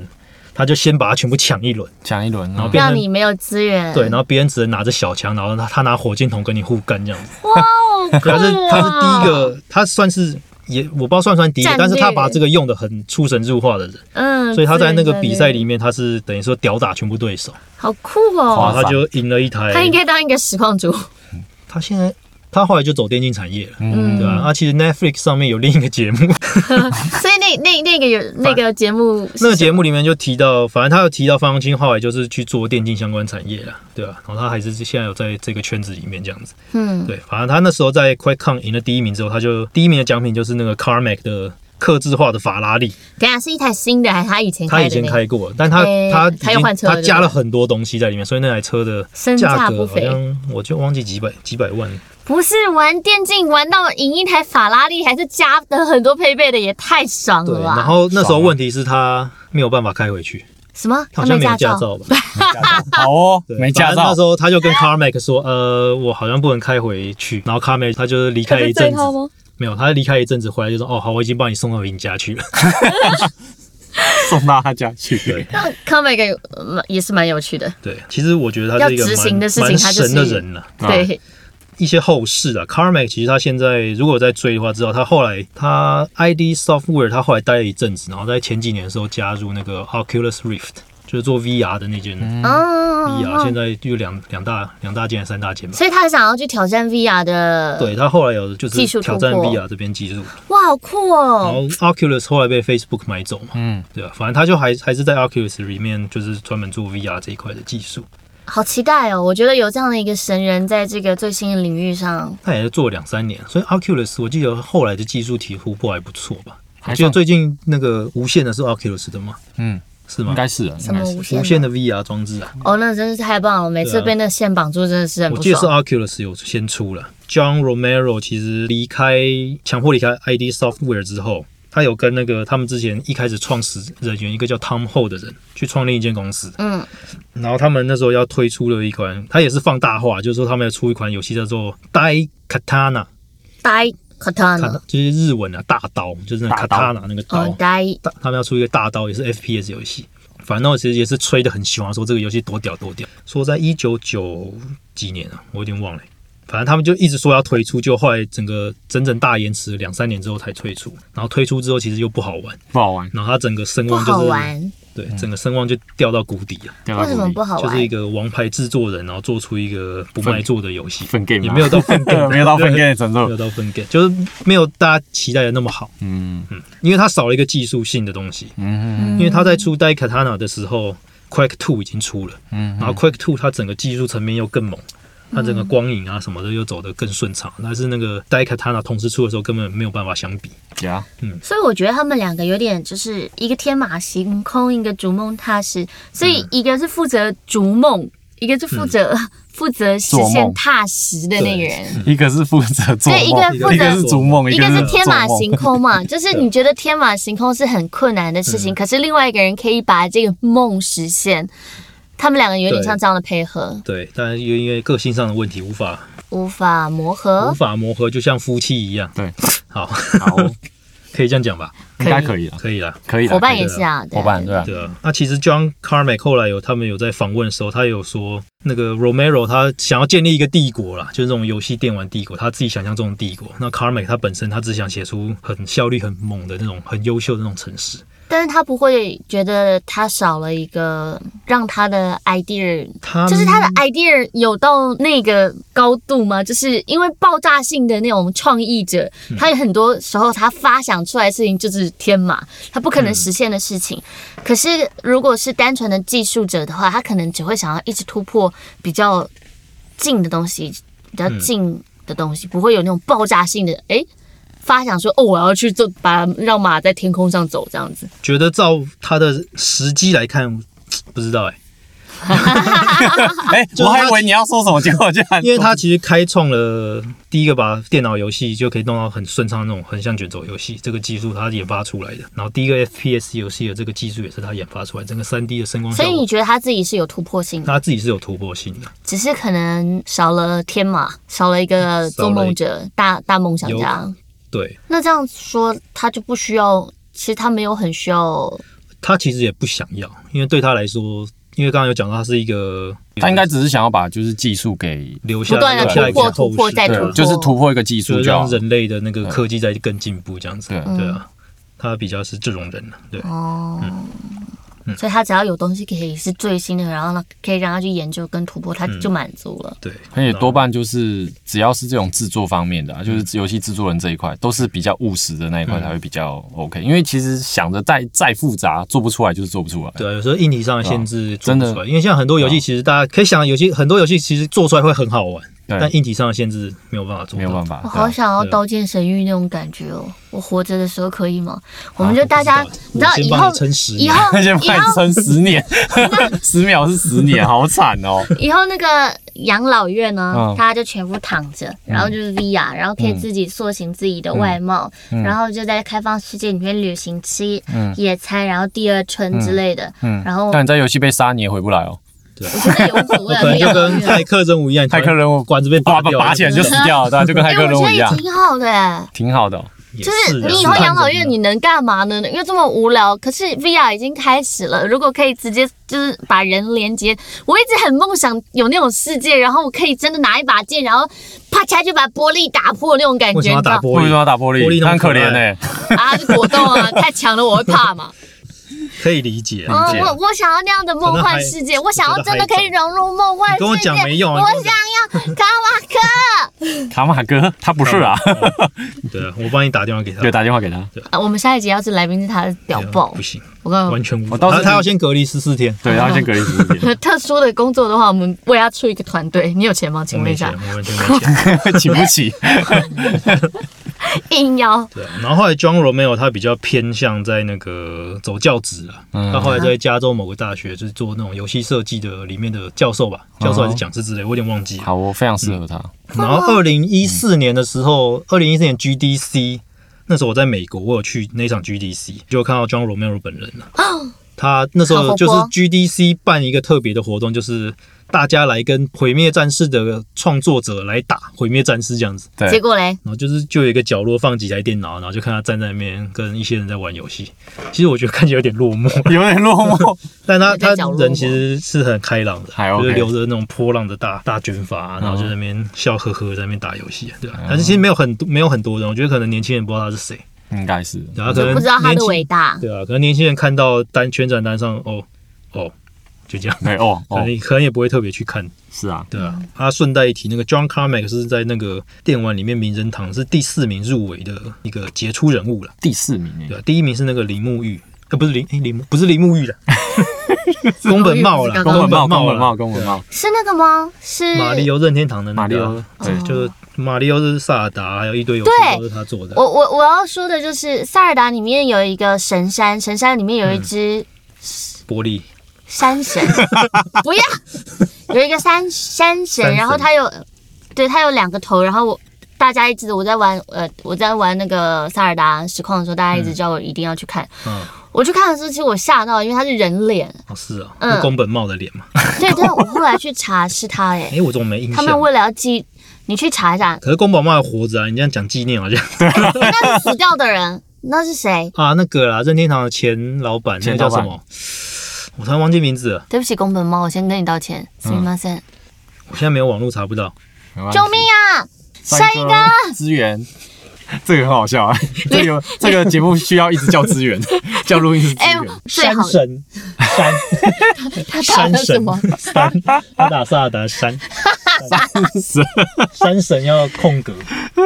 他就先把它全部抢一轮，抢一轮，嗯然后变让你没有资源。对，然后别人只能拿着小枪，然后他他拿火箭筒跟你互干这样子。哇，哦酷他是啊他是第一个，他算是也我不知道算不算第一个战，略但是他把这个用的很出神入化的人，嗯，所以他在那个比赛里面面他是等于说屌打全部对手，好酷哦。他就赢了一台。他应该当一个实况主，他现在他后来就走电竞产业了，嗯，对吧、啊？其实 Netflix 上面有另一个节目，所以那那那个有那个节目那个节目里面就提到，反正他有提到方清后来就是去做电竞相关产业了，对吧、然后他还是现在有在这个圈子里面这样子，嗯，对，反正他那时候在 QuakeCon 赢了第一名之后，他就第一名的奖品就是那个 CarMax 的刻制化的法拉利，等一下是一台新的还是他以前他以前开过，但他诶他他又换车他加了很多东西在里面，所以那台车的身价价格好不菲。像我就忘记几百几百万。不是玩电竞玩到赢一台法拉利，还是加的很多配备的，也太爽，了吧！然后那时候问题是他没有办法开回去，什么？好像没有驾驾照吧？好哦，没驾照那时，候他就跟 CarMax 说，呃，我好像不能开回去。然后 CarMax 他就是离开一阵子，没有，他离开一阵子回来就说，哦，好，我已经帮你送到你家去了。送到他家去。对康美个也是蛮有趣的，对，其实我觉得他是一个要执行蛮的事情蛮他就是神的人了。啊对，一些后事啊，CarMax 其实他现在如果有在追的话，知道他后来他 ID Software 他后来待了一阵子，然后在前几年的时候加入那个 Oculus Rift，就是做 VR 的那间嗯。VR，现在就两两大两大间还是三大间吧。所以他想要去挑战 VR 的，对，他后来有就是技术突挑战 VR 这边技术，哇，好酷哦。然哦！后 Oculus 后来被 Facebook 买走嘛，嗯，对啊，反正他就还还是在 Oculus 里面就是专门做 VR 这一块的技术，好期待哦！我觉得有这样的一个神人在这个最新的领域上，他也是做了两三年，所以 Oculus 我记得后来的技术体突破还不错吧。我还算记得最近那个无线的是 Oculus 的吗？嗯，是吗应？该是啊，应该是什么无线的 VR 装置啊，哦，那真是太棒了！每次被那线绑住，真的是很不我记得是爽。Oculus 有先出了。John Romero 其实离开强迫离开 ID Software 之后，他有跟那个他们之前一开始创始人员一个叫 Tom Ho 的人去创立一间公司，嗯，然后他们那时候要推出了一款，他也是放大话，就是说他们要出一款游戏叫做 Dai Katana，，Dai katana，就是日文啊大刀，就是那个 Katana 那个刀。哦，，呆大他们要出一个大刀，也是 FPS 游戏。反正我其实也是吹得很凶啊，说这个游戏多屌多屌。说在一九九几年啊，我有点忘了。反正他们就一直说要推出，就后来整个整整大延迟两三年之后才推出。然后推出之后其实又不好玩，不好玩，然后它整个声望就是，对整个声望就掉到谷底了。为什么不好玩就是一？个王牌制作人，然后做出一个不卖座的游戏，分 game 也没有到分 game，没有到分 game 的程度没有。到分 game，就是没有大家期待的那么好。嗯嗯因为它少了一个技术性的东西。嗯嗯因为他在出 Dai Katana 的时候，Quake Two 已经出了，嗯然后 Quake Two 它整个技术层面又更猛，它整个光影啊什么的又走得更顺畅。但是那个 Dai Katana 同时出的时候根本没有办法相比。呀，所以我觉得他们两个有点就是一个天马行空，一个逐梦踏实。所以一个是负责逐梦，一个是负责、负责实现踏实的那个人。一个是负责做对一个梦，负责一个是逐梦，一个个是天马行空嘛，就是你觉得天马行空是很困难的事嗯情，可是另外一个人可以把这个梦实现。他们两个有点像这样的配合，对，但是因为个性上的问题无法无法磨合无合。法磨合，就像夫妻一样。对，好，好，可以这样讲吧？应该可以了，可以了。可以了。伙伴也是啊，对伙伴对啊，对啊，那其实 John Carmack 后来有他们有在访问的时候，他有说那个 Romero 他想要建立一个帝国啦，就是这种游戏电玩帝国，他自己想象中的帝国。那 Carmack 他本身他只想写出很效率很猛的那种很优秀的那种城市。但是他不会觉得他少了一个让他的 idea 他就是他的 idea 有到那个高度吗？就是因为爆炸性的那种创意者，他有很多时候他发想出来的事情就是天马，他不可能实现的事情。可是如果是单纯的技术者的话，他可能只会想要一直突破比较近的东西，比较近的东西，不会有那种爆炸性的诶。发想说哦，我要去做，把让马在天空上走这样子。觉得照他的时机来看，不知道哎、哎，我还以为你要说什么，结果竟然因为他其实开创了第一个把电脑游戏就可以弄到很顺畅的那种横向卷轴游戏这个技术，他研发出来的。然后第一个 FPS 游戏的这个技术也是他研发出来，整个 3D 的声光所以你觉得他自己是有突破性的？他自己是有突破性的。只是可能少了天马，少了一个做梦者、大大梦想家。对那这样说，他就不需要，其实他没有很需要。他其实也不想要，因为对他来说，因为刚刚有讲到他是一个他应该只是想要把就是技术给留下不断地留下一个突破突破后，再突破就是突破一个技术就让。人类的那个科技再更进步这样子。对对啊，他比较是这种人了。对，哦，所以他只要有东西可以是最新的，然后呢可以让他去研究跟突破，他就满足了。对，而且多半就是只要是这种制作方面的、啊，就是游戏制作人这一块，都是比较务实的那一块才会比较 OK。因为其实想着再再复杂，做不出来就是做不出来。对啊，有时候硬体上的限制做真的不出来，因为像很多游戏，其实大家可以想，有些很多游戏其实做出来会很好玩，对但硬体上的限制没有办法做到，没有办法。我好想要《刀剑神域》那种感觉哦！我活着的时候可以吗？我们就大家我，你知道以后以后那先以后撑十年，十秒是十年，好惨哦。以后那个养老院呢，嗯大家就全部躺着，然后就是 VR，然后可以自己塑形自己的外貌，然后就在开放世界里面旅行吃嗯野餐，然后第二春之类的。嗯，然后但你在游戏被杀，你也回不来哦。我觉得也无所谓啊，可能就跟骇客任务一样，骇客任务管子被拔拔起来就死掉了，对吧？就跟骇哎，客我觉得也任务一样，挺好的哎。挺好的就是啊你以后养老院你能干嘛呢？因为这么无聊，可是 VR 已经开始了。如果可以直接就是把人连接，我一直很梦想有那种世界，然后我可以真的拿一把剑，然后啪嚓就把玻璃打破那种感觉，为什么要打你知道玻璃？为什么要打玻璃？玻璃 很可怜呢。啊？是果冻啊，太强了我会怕嘛。可以理解嗯，啊。解我我想要那样的梦幻世界，我想要真的可以融入梦幻世界。跟我讲没用啊我想要 卡瓦克。卡马哥他不是啊，对啊，我帮你打电话给他。对，打电话给他。啊我们下一集要是来宾是他的屌爆不，行，我告诉你。完全无法。我倒是他他要先隔离十四天。对，他要先隔离十四天，特殊的工作的话，我们为他出一个团队。你有钱吗？请问一下没钱，。我完全没钱。请不起。硬要对啊，然后后来 John Romeo 他比较偏向在那个走教职他后来在加州某个大学就是做那种游戏设计的里面的教授吧，教授还是讲师之类，我有点忘记了。好，我非常适合他。然后二零一四年的时候，二零一四年 GDC 那时候我在美国，我有去那场 GDC，就看到 John Romero 本人了。他那时候就是 GDC 办一个特别的活动，就是大家来跟毁灭战士的创作者来打毁灭战士这样子。对结，果嘞，然后就是就有一个角落放几台电脑，然后就看他站在那边跟一些人在玩游戏。其实我觉得看起来有点落寞，有点落寞。但他他人其实是很开朗的，还就是留着那种波浪的大 大卷发，然后就在那边笑呵呵在那边打游戏，对吧、嗯但是其实没有很多没有很多人，我觉得可能年轻人不知道他是谁，应该是。然后可能不知道他的伟大。对啊，可能年轻人看到单宣传单上哦哦就这样，哎哦可哦，能可能也不会特别去看，是啊，对啊。他顺带一提，那个 John Carmack 是在那个电玩里面名人堂是第四名入围的一个杰出人物了，第四名诶对。啊，第一名是那个铃木玉。呃，不是铃，诶铃木不是铃木玉了，宫本茂了，宫宫本茂，宫本茂，宫本茂，是那个吗？是马里奥任天堂的那马里奥个啊，对对，就是马里奥是萨尔达，还有一堆游戏都是他做的。我我我要说的就是塞尔达里面有一个神山，神山里面有一只玻璃山神，不要有一个山山神，然后他有对他有两个头，然后我。大家一直我在玩呃我在玩那个塞尔达实况的时候，大家一直叫我一定要去看。嗯，我去看的时候，其实我吓到，因为他是人脸。哦是啊，嗯宫本茂的脸嘛。对，但我后来去查是他哎、哎，我怎么没印象？他们为了要记，你去查一下，可是宫本茂还活着啊！你这样讲纪念好像 那是死掉的人，那是谁？啊，那个啦，任天堂的前老板，那个叫什么？我突然忘记名字了，对不起，宫本猫，我先跟你道歉，すみません。我现在没有网络查不到。救命啊！下一个，资源，这个很好笑啊！这个这个节目需要一直叫资源，叫录音室资哎源。，最好神山他打山神了什么？山，他打萨尔达山是山神要空格，对，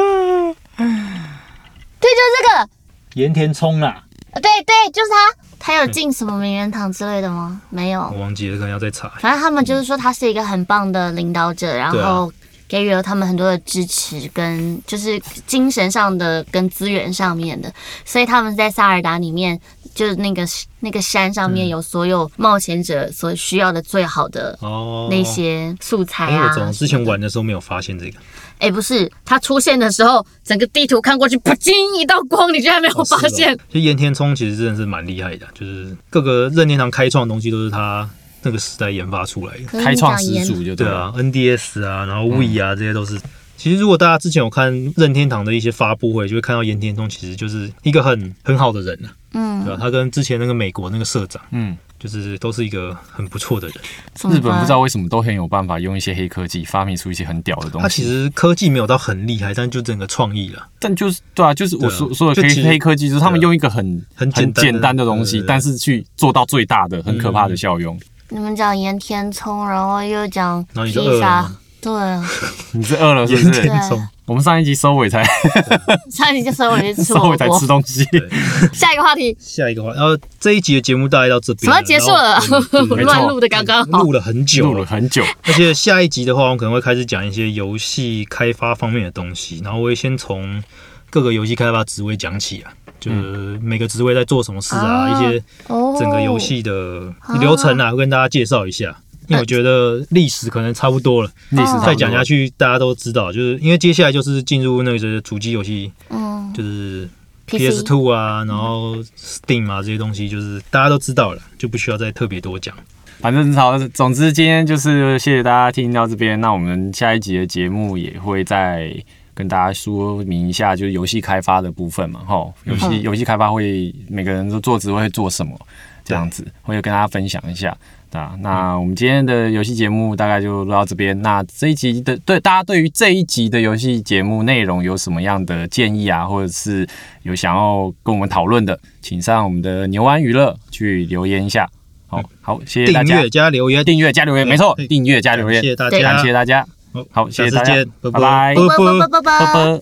就是这个，岩田聪啦，对对，就是他。 他有进什么名人堂之类的吗？没有我，忘记了，可能要再查。反正他们就是说他是一个很棒的领导者，然后给予了他们很多的支持，跟就是精神上的跟资源上面的，所以他们在萨尔达里面，就是那个那个山上面有所有冒险者所需要的最好的哦，那些素材啊。我怎么之前玩的时候没有发现这个？哎，不是，它出现的时候，整个地图看过去，啪叽一道光，你居然没有发现？就岩田聪其实真的是蛮厉害的，就是各个任天堂开创的东西都是他那个时代研发出来的。开创始祖就。对啊，NDS 啊，然后 We 啊，这些都是。其实如果大家之前有看任天堂的一些发布会，就会看到岩田聪其实就是一个很很好的人啊，嗯对吧、他跟之前那个美国那个社长，嗯，就是都是一个很不错的人。日本不知道为什么都很有办法用一些黑科技发明出一些很屌的东西。他其实科技没有到很厉害，但就整个创意了，但就是对啊，就是我说说的黑黑科技，就是他们用一个很很很简简单的东西但是去做到最大的很可怕的效用。你们讲盐田葱，然后又讲然后你就饿披萨，对啊，你是饿了是不盐是？我们上一集收尾才 上一集就收火锅 尾才吃。东西，下一个话题，下一个话，然后这一集的节目大概到这边，什么结束了然后？嗯乱录的刚刚好录。了很久录了，很久。而且下一集的话，我们可能会开始讲一些游戏开发方面的东西，然后我会先从各个游戏开发职位讲起啊，就是每个职位在做什么事啊，啊一些哦整个游戏的流程啊，会跟大家介绍一下。因为我觉得历史可能差不多了，历史再讲下去大家都知道，就是因为接下来就是进入那个主机游戏，嗯就是 PS Two 啊，然后 Steam 啊这些东西，就是大家都知道了，就不需要再特别多讲。反正好，总之今天就是谢谢大家听到这边。那我们下一集的节目也会再跟大家说明一下，就是游戏开发的部分嘛，哈，游戏嗯游戏开发会每个人都做职位会做什么，这样子会跟大家分享一下。啊，那我们今天的游戏节目大概就录到这边。那这一集的对大家对于这一集的游戏节目内容有什么样的建议啊，或者是有想要跟我们讨论的，请上我们的牛湾娱乐去留言一下。好好，谢谢大家订阅。加留言，订阅加留言，没错，订阅加留言，谢谢大家，感谢大家，好好，谢谢大家拜拜，拜，，拜拜，啵啵啵啵啵啵拜拜。